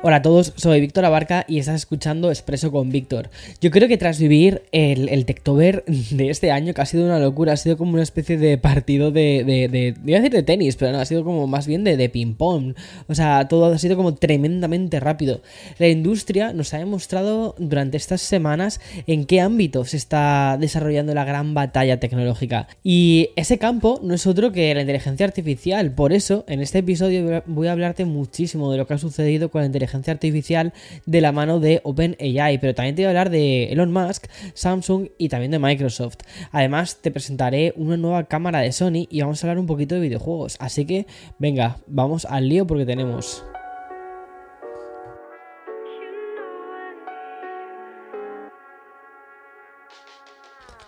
Hola a todos, soy Víctor Abarca y estás escuchando Expreso con Víctor. Yo creo que tras vivir el, el Tectober de este año, que ha sido una locura, ha sido como una especie de partido de, de, de, iba a decir de tenis, pero no, ha sido como más bien de, de ping-pong. O sea, todo ha sido como tremendamente rápido. La industria nos ha demostrado durante estas semanas en qué ámbito se está desarrollando la gran batalla tecnológica. Y ese campo no es otro que la inteligencia artificial. Por eso, en este episodio voy a hablarte muchísimo de lo que ha sucedido con la inteligencia inteligencia artificial de la mano de OpenAI, pero también te voy a hablar de Elon Musk, Samsung y también de Microsoft. Además, te presentaré una nueva cámara de Sony y vamos a hablar un poquito de videojuegos. Así que, venga, vamos al lío porque tenemos...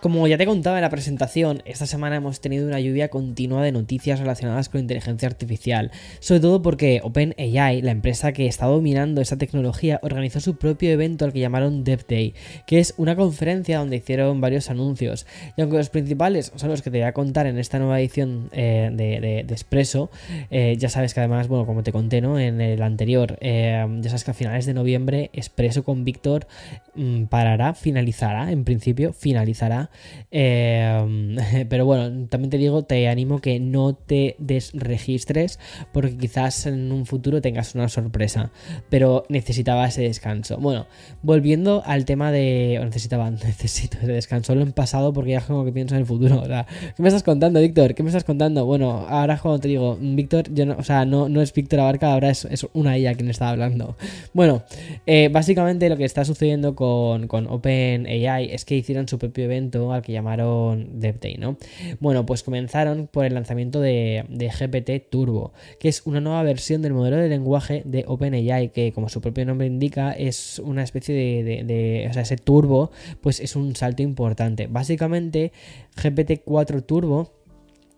Como ya te contaba en la presentación, esta semana hemos tenido una lluvia continua de noticias relacionadas con inteligencia artificial, sobre todo porque OpenAI, la empresa que está dominando esta tecnología, organizó su propio evento al que llamaron Dev Day, que es una conferencia donde hicieron varios anuncios. Y aunque los principales son los que te voy a contar en esta nueva edición eh, de, de, Expreso, eh, ya sabes que además, bueno, como te conté ¿no? en el anterior, eh, ya sabes que a finales de noviembre Expreso con Víctor mmm, parará, finalizará, en principio finalizará Em, pero bueno, también te digo, te animo que no te desregistres porque quizás en un futuro tengas una sorpresa. Pero necesitaba ese descanso. Bueno, volviendo al tema de... necesitaba, necesito ese descanso. Lo he pasado porque ya como que pienso en el futuro. ¿qué me estás contando, Víctor? ¿Qué me estás contando? Bueno, ahora cuando te digo, Víctor, yo no, o sea, no, no es Víctor Abarca, ahora es, es una ella quien está hablando. Bueno, eh, básicamente lo que está sucediendo con, con OpenAI es que hicieron su propio evento al que llamaron DevDay, ¿no? Bueno, pues comenzaron por el lanzamiento de, GPT Turbo, que es una nueva versión del modelo de lenguaje de OpenAI, que como su propio nombre indica, es una especie de, de o sea, ese turbo, pues es un salto importante. Básicamente, GPT-4 Turbo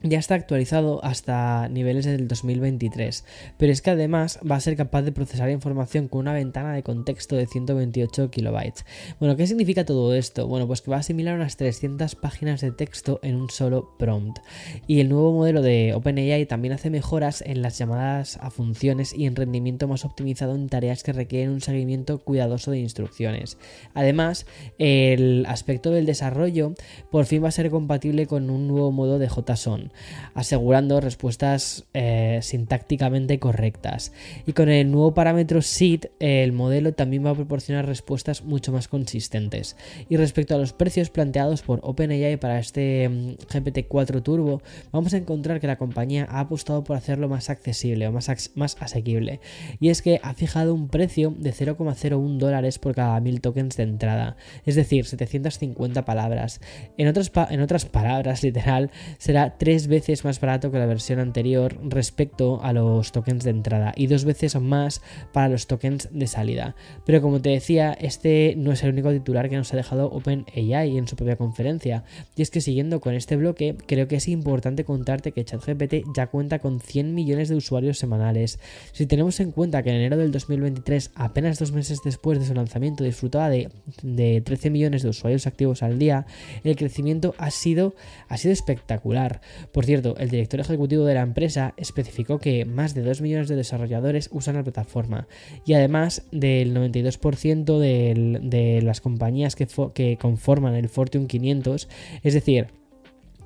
ya está actualizado hasta niveles del 2023, pero es que además va a ser capaz de procesar información con una ventana de contexto de 128 kilobytes. Bueno, ¿qué significa todo esto? Bueno, pues que va a asimilar unas 300 páginas de texto en un solo prompt. Y el nuevo modelo de OpenAI también hace mejoras en las llamadas a funciones y en rendimiento más optimizado en tareas que requieren un seguimiento cuidadoso de instrucciones. Además, el aspecto del desarrollo por fin va a ser compatible con un nuevo modo de JSON asegurando respuestas eh, sintácticamente correctas. Y con el nuevo parámetro SID, el modelo también va a proporcionar respuestas mucho más consistentes. Y respecto a los precios planteados por OpenAI para este mm, GPT-4 Turbo, vamos a encontrar que la compañía ha apostado por hacerlo más accesible o más, más asequible. Y es que ha fijado un precio de 0,01 dólares por cada 1000 tokens de entrada, es decir, 750 palabras. En otras, en otras palabras, literal, será 3 veces más barato que la versión anterior respecto a los tokens de entrada y dos veces más para los tokens de salida. Pero como te decía, este no es el único titular que nos ha dejado OpenAI en su propia conferencia. Y es que siguiendo con este bloque, creo que es importante contarte que ChatGPT ya cuenta con 100 millones de usuarios semanales. Si tenemos en cuenta que en enero del 2023, apenas dos meses después de su lanzamiento, disfrutaba de, de 13 millones de usuarios activos al día, el crecimiento ha sido, ha sido espectacular. Por cierto, el director ejecutivo de la empresa especificó que más de 2 millones de desarrolladores usan la plataforma y además del 92% de las compañías que, que conforman el Fortune 500, es decir,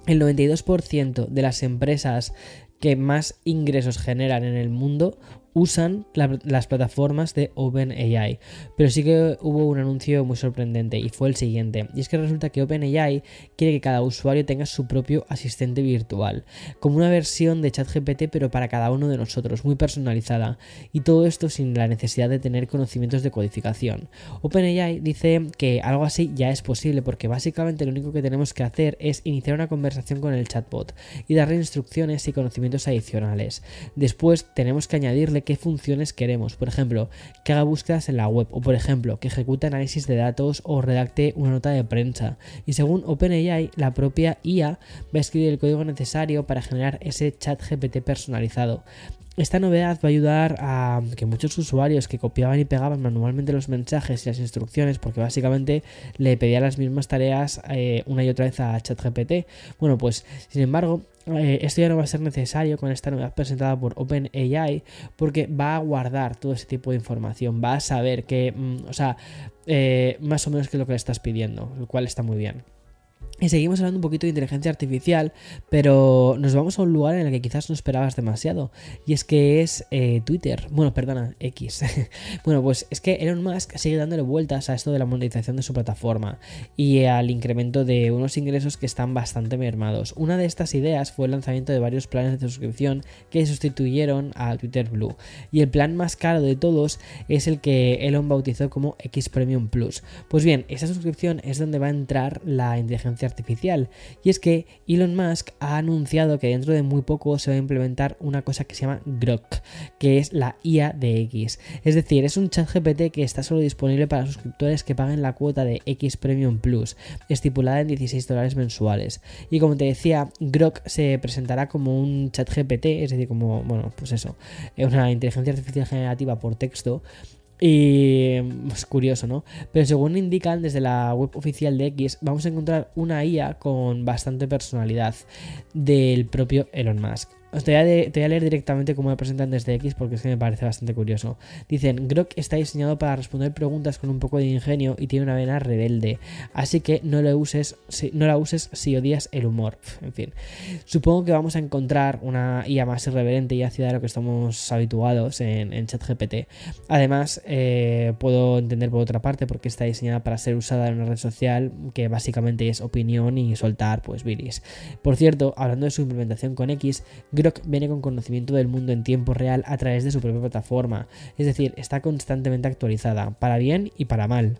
el 92% de las empresas que más ingresos generan en el mundo usan las plataformas de OpenAI. Pero sí que hubo un anuncio muy sorprendente y fue el siguiente. Y es que resulta que OpenAI quiere que cada usuario tenga su propio asistente virtual, como una versión de ChatGPT pero para cada uno de nosotros, muy personalizada. Y todo esto sin la necesidad de tener conocimientos de codificación. OpenAI dice que algo así ya es posible porque básicamente lo único que tenemos que hacer es iniciar una conversación con el chatbot y darle instrucciones y conocimientos adicionales. Después tenemos que añadirle qué funciones queremos. Por ejemplo, que haga búsquedas en la web o por ejemplo, que ejecute análisis de datos o redacte una nota de prensa. Y según OpenAI, la propia IA va a escribir el código necesario para generar ese chat GPT personalizado. Esta novedad va a ayudar a que muchos usuarios que copiaban y pegaban manualmente los mensajes y las instrucciones, porque básicamente le pedía las mismas tareas eh, una y otra vez a ChatGPT, bueno, pues sin embargo, eh, esto ya no va a ser necesario con esta novedad presentada por OpenAI porque va a guardar todo ese tipo de información, va a saber que, mm, o sea, eh, más o menos qué es lo que le estás pidiendo, lo cual está muy bien. Y seguimos hablando un poquito de inteligencia artificial, pero nos vamos a un lugar en el que quizás no esperabas demasiado, y es que es eh, Twitter, bueno, perdona, X. bueno, pues es que Elon Musk sigue dándole vueltas a esto de la monetización de su plataforma y al incremento de unos ingresos que están bastante mermados. Una de estas ideas fue el lanzamiento de varios planes de suscripción que sustituyeron a Twitter Blue, y el plan más caro de todos es el que Elon bautizó como X Premium Plus. Pues bien, esa suscripción es donde va a entrar la inteligencia artificial. Y es que Elon Musk ha anunciado que dentro de muy poco se va a implementar una cosa que se llama Grok, que es la IA de X. Es decir, es un chat GPT que está solo disponible para suscriptores que paguen la cuota de X Premium Plus, estipulada en 16 dólares mensuales. Y como te decía, Grok se presentará como un chat GPT, es decir, como, bueno, pues eso, una inteligencia artificial generativa por texto y es pues, curioso, ¿no? Pero según indican desde la web oficial de X, vamos a encontrar una IA con bastante personalidad del propio Elon Musk. Os te voy, a leer directamente cómo lo presentan desde X porque es que me parece bastante curioso. Dicen, Grok está diseñado para responder preguntas con un poco de ingenio y tiene una vena rebelde, así que no, lo uses, si, no la uses si odias el humor. En fin, supongo que vamos a encontrar una IA más irreverente y ácida de lo que estamos habituados en, ChatGPT. Además, eh, puedo entender por otra parte porque está diseñada para ser usada en una red social que básicamente es opinión y soltar pues bilis. Por cierto, hablando de su implementación con X, Grok viene con conocimiento del mundo en tiempo real a través de su propia plataforma, es decir, está constantemente actualizada, para bien y para mal.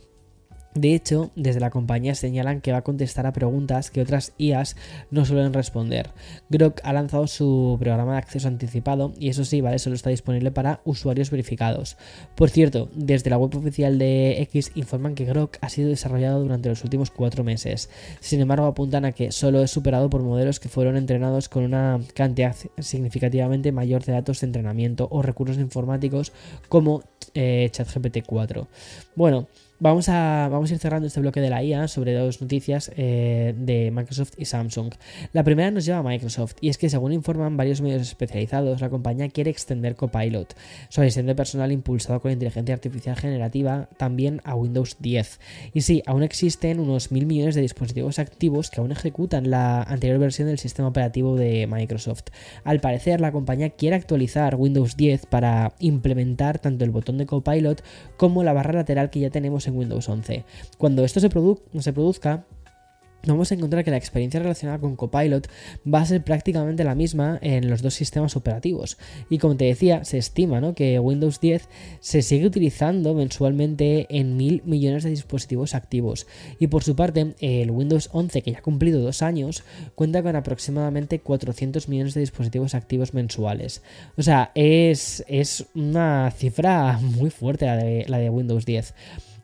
De hecho, desde la compañía señalan que va a contestar a preguntas que otras IAs no suelen responder. Grok ha lanzado su programa de acceso anticipado y eso sí, vale, solo está disponible para usuarios verificados. Por cierto, desde la web oficial de X informan que Grok ha sido desarrollado durante los últimos cuatro meses. Sin embargo, apuntan a que solo es superado por modelos que fueron entrenados con una cantidad significativamente mayor de datos de entrenamiento o recursos informáticos como eh, ChatGPT 4. Bueno, Vamos a, vamos a ir cerrando este bloque de la IA sobre dos noticias eh, de Microsoft y Samsung. La primera nos lleva a Microsoft y es que según informan varios medios especializados, la compañía quiere extender Copilot, su asistente personal impulsado con inteligencia artificial generativa, también a Windows 10. Y sí, aún existen unos mil millones de dispositivos activos que aún ejecutan la anterior versión del sistema operativo de Microsoft. Al parecer, la compañía quiere actualizar Windows 10 para implementar tanto el botón de Copilot como la barra lateral que ya tenemos en Windows 11. Cuando esto se, produzca, vamos a encontrar que la experiencia relacionada con Copilot va a ser prácticamente la misma en los dos sistemas operativos. Y como te decía, se estima que Windows 10 se sigue utilizando mensualmente en mil millones de dispositivos activos. Y por su parte, el Windows 11, que ya ha cumplido dos años, cuenta con aproximadamente 400 millones de dispositivos activos mensuales. O sea, es, es una cifra muy fuerte la de, la de Windows 10.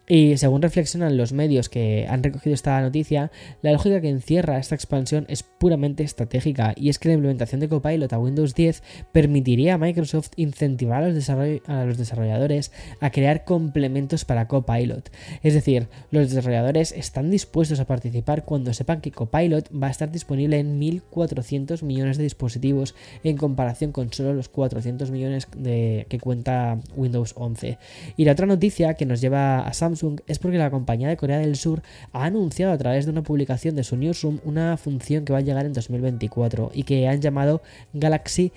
Y según reflexionan los medios que han recogido esta noticia, la lógica que encierra esta expansión es puramente estratégica y es que la implementación de Copilot a Windows 10 permitiría a Microsoft incentivar a los, desarrolladores a crear complementos para Copilot. Es decir, los desarrolladores están dispuestos a participar cuando sepan que Copilot va a estar disponible en 1.400 millones de dispositivos en comparación con solo los 400 millones de, que cuenta Windows 11. Y la otra noticia que nos lleva a Samsung es porque la compañía de Corea del Sur ha anunciado a través de una publicación de su newsroom una función que va a llegar en 2024 y que han llamado Galaxy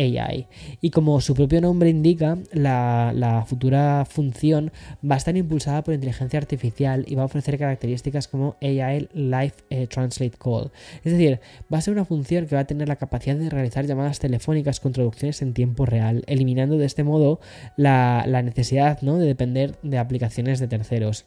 AI. Y como su propio nombre indica, la, futura función va a estar impulsada por inteligencia artificial y va a ofrecer características como AI Live eh, Translate Call. Es decir, va a ser una función que va a tener la capacidad de realizar llamadas telefónicas con traducciones en tiempo real, eliminando de este modo la, necesidad ¿no? de depender de aplicaciones de terceros.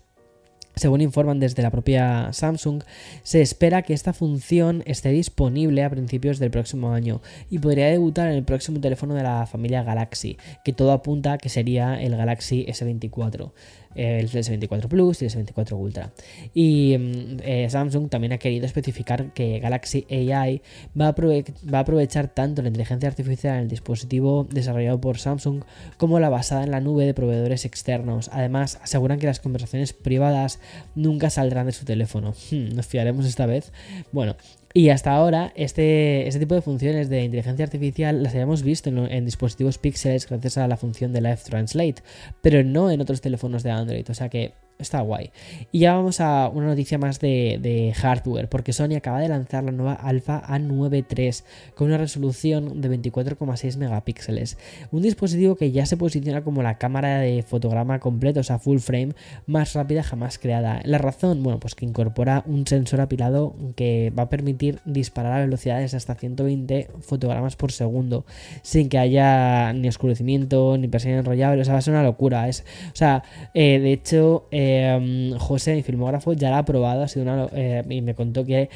Según informan desde la propia Samsung, se espera que esta función esté disponible a principios del próximo año y podría debutar en el próximo teléfono de la familia Galaxy, que todo apunta a que sería el Galaxy S24. El S24 Plus y el S24 Ultra. Y mm, eh, Samsung también ha querido especificar que Galaxy AI va a, va a aprovechar tanto la inteligencia artificial en el dispositivo desarrollado por Samsung como la basada en la nube de proveedores externos. Además, aseguran que las conversaciones privadas nunca saldrán de su teléfono. Hmm, ¿Nos fiaremos esta vez? Bueno, y hasta ahora, este, este tipo de funciones de inteligencia artificial las habíamos visto en, dispositivos Pixels gracias a la función de Live Translate, pero no en otros teléfonos de Android. O sea que está guay. Y ya vamos a una noticia más de, hardware, porque Sony acaba de lanzar la nueva Alpha A9 III con una resolución de 24,6 megapíxeles. Un dispositivo que ya se posiciona como la cámara de fotograma completo, o sea, full frame, más rápida jamás creada. La razón, bueno, pues que incorpora un sensor apilado que va a permitir disparar a velocidades hasta 120 fotogramas por segundo, sin que haya ni oscurecimiento, ni persiana enrollable, o sea, va a ser una locura. Es, o sea, eh, de hecho... Eh, eh, José, mi filmógrafo, ya la ha probado, ha sido una, eh, y me contó que,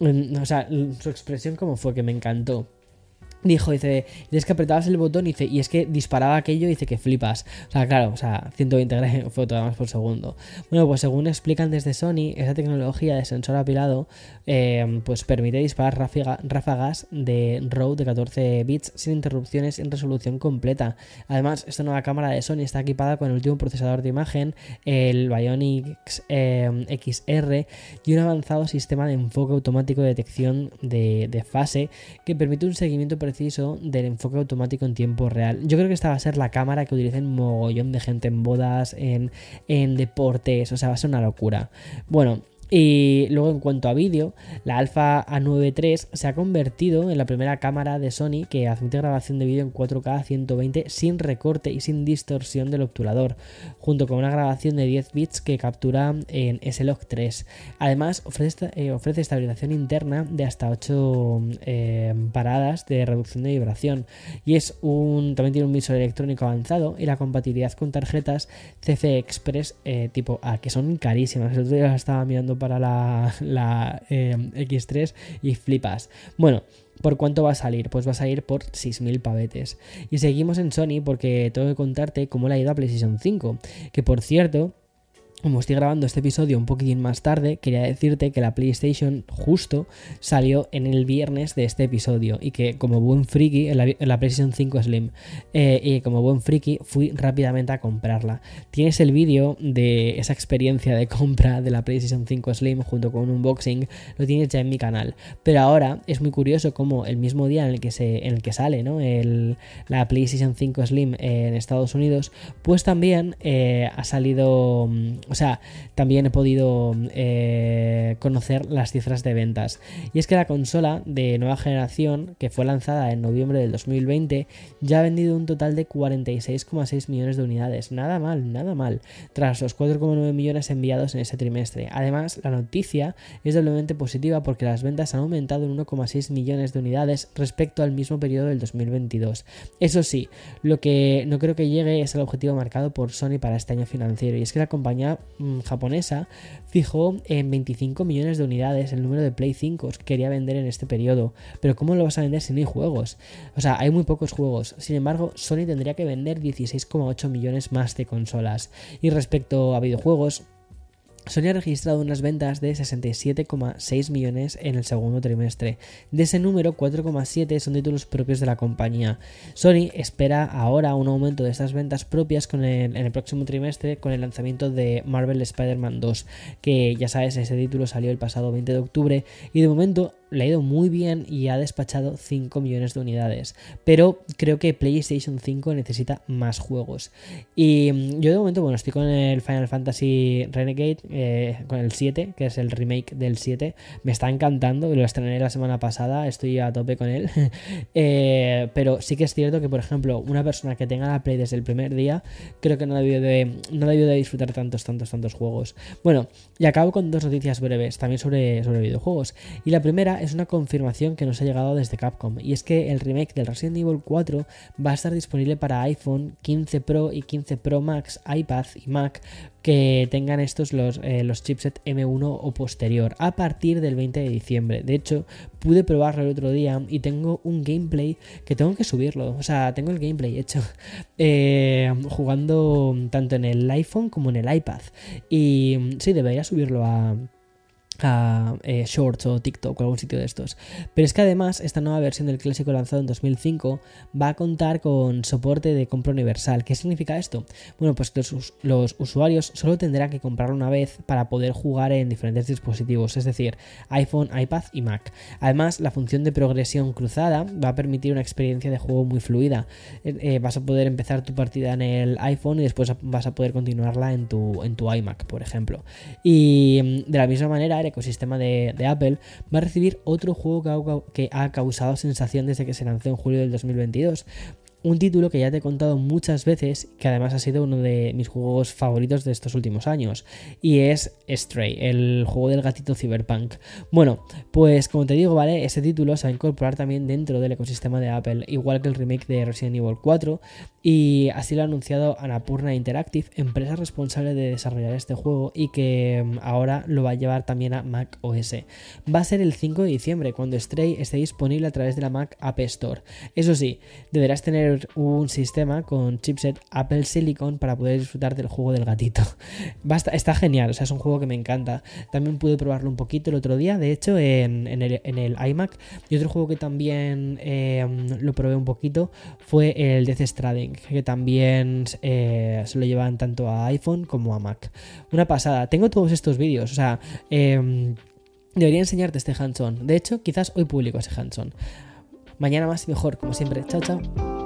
mm, o sea, su expresión como fue que me encantó dijo, dice, es que apretabas el botón y, dice, y es que disparaba aquello y dice que flipas. O sea, claro, o sea, 120 fotogramas por segundo. Bueno, pues según explican desde Sony, esa tecnología de sensor apilado eh, pues permite disparar ráfagas de RAW de 14 bits sin interrupciones en resolución completa. Además, esta nueva cámara de Sony está equipada con el último procesador de imagen, el Bionic eh, XR, y un avanzado sistema de enfoque automático de detección de, fase que permite un seguimiento del enfoque automático en tiempo real. Yo creo que esta va a ser la cámara que utilicen mogollón de gente en bodas, en, en deportes, o sea, va a ser una locura. Bueno, y luego en cuanto a vídeo, la Alpha A9 III se ha convertido en la primera cámara de Sony que admite grabación de vídeo en 4K 120 sin recorte y sin distorsión del obturador, junto con una grabación de 10 bits que captura en S-Log 3. Además, ofrece, eh, ofrece, estabilización interna de hasta 8 eh, paradas de reducción de vibración y es un, también tiene un visor electrónico avanzado y la compatibilidad con tarjetas CF Express eh, tipo A, que son carísimas. El otro día las estaba mirando para la, eh, X3 y flipas. Bueno, ¿Por cuánto va a salir? Pues va a salir por 6.000 pavetes. Y seguimos en Sony porque tengo que contarte cómo le ha ido a PlayStation 5. Que por cierto, como estoy grabando este episodio un poquitín más tarde, quería decirte que la PlayStation justo salió en el viernes de este episodio y que como buen friki, la, PlayStation 5 Slim, eh, y como buen friki fui rápidamente a comprarla. Tienes el vídeo de esa experiencia de compra de la PlayStation 5 Slim junto con un unboxing, lo tienes ya en mi canal. Pero ahora es muy curioso como el mismo día en el que, se, en el que sale ¿no? el, la PlayStation 5 Slim en Estados Unidos, pues también eh, ha salido mm, o sea, también he podido eh, conocer las cifras de ventas. Y es que la consola de nueva generación, que fue lanzada en noviembre del 2020, ya ha vendido un total de 46,6 millones de unidades. Nada mal, nada mal. Tras los 4,9 millones enviados en ese trimestre. Además, la noticia es doblemente positiva porque las ventas han aumentado en 1,6 millones de unidades respecto al mismo periodo del 2022. Eso sí, lo que no creo que llegue es el objetivo marcado por Sony para este año financiero. Y es que la compañía Mm, japonesa fijó en 25 millones de unidades el número de Play 5 que quería vender en este periodo. Pero ¿cómo lo vas a vender si no hay juegos? O sea, hay muy pocos juegos. Sin embargo, Sony tendría que vender 16,8 millones más de consolas. Y respecto a videojuegos, Sony ha registrado unas ventas de 67,6 millones en el segundo trimestre. De ese número, 4,7 son títulos propios de la compañía. Sony espera ahora un aumento de estas ventas propias en el próximo trimestre con el lanzamiento de Marvel Spider-Man 2, que ya sabes, ese título salió el pasado 20 de octubre y de momento le ha ido muy bien y ha despachado 5 millones de unidades. Pero creo que PlayStation 5 necesita más juegos. Y mm, yo de momento, bueno, estoy con el Final Fantasy Renegade, eh, con el 7, que es el remake del 7. Me está encantando, lo estrené la semana pasada, estoy a tope con él. Eh, pero sí que es cierto que, por ejemplo, una persona que tenga la Play desde el primer día, creo que no debió de, no debió de disfrutar tantos, tantos, tantos juegos. Bueno, y acabo con dos noticias breves, también sobre, sobre videojuegos. Y la primera es una confirmación que nos ha llegado desde Capcom, y es que el remake del Resident Evil 4 va a estar disponible para iPhone 15 Pro y 15 Pro Max, iPad y Mac que tengan estos los, eh, los chipset M1 o posterior a partir del 20 de diciembre. De hecho, pude probarlo el otro día y tengo un gameplay que tengo que subirlo. O sea, tengo el gameplay hecho eh, jugando tanto en el iPhone como en el iPad. Y sí, debería subirlo a eh, Shorts o TikTok o algún sitio de estos. Pero es que además esta nueva versión del clásico lanzado en 2005 va a contar con soporte de compra universal. ¿Qué significa esto? Bueno, pues que los, usuarios solo tendrán que comprarlo una vez para poder jugar en diferentes dispositivos, es decir, iPhone, iPad y Mac. Además, la función de progresión cruzada va a permitir una experiencia de juego muy fluida. Eh, eh, vas a poder empezar tu partida en el iPhone y después vas a poder continuarla en tu, en tu iMac, por ejemplo. Y mm, de la misma manera, ecosistema de, Apple, va a recibir otro juego que ha, causado sensación desde que se lanzó en julio del 2022 un título que ya te he contado muchas veces, que además ha sido uno de mis juegos favoritos de estos últimos años, y es Stray, el juego del gatito cyberpunk. Bueno, pues como te digo, ¿vale? Este título se va a incorporar también dentro del ecosistema de Apple, igual que el remake de Resident Evil 4, y así lo ha anunciado Anapurna Interactive, empresa responsable de desarrollar este juego y que mm, ahora lo va a llevar también a Mac OS. Va a ser el 5 de diciembre, cuando Stray esté disponible a través de la Mac App Store. Eso sí, deberás tener un sistema con chipset Apple Silicon para poder disfrutar del juego del gatito. Basta, está genial, o sea, es un juego que me encanta. También pude probarlo un poquito el otro día, de hecho, en, el, iMac. Y otro juego que también em, lo probé un poquito fue el Death Stranding, que también eh, se lo llevan tanto a iPhone como a Mac. Una pasada. Tengo todos estos vídeos, o sea... Em, debería enseñarte este hands-on. De hecho, quizás hoy publico ese hands-on. Mañana más y mejor, como siempre. Chao, chao.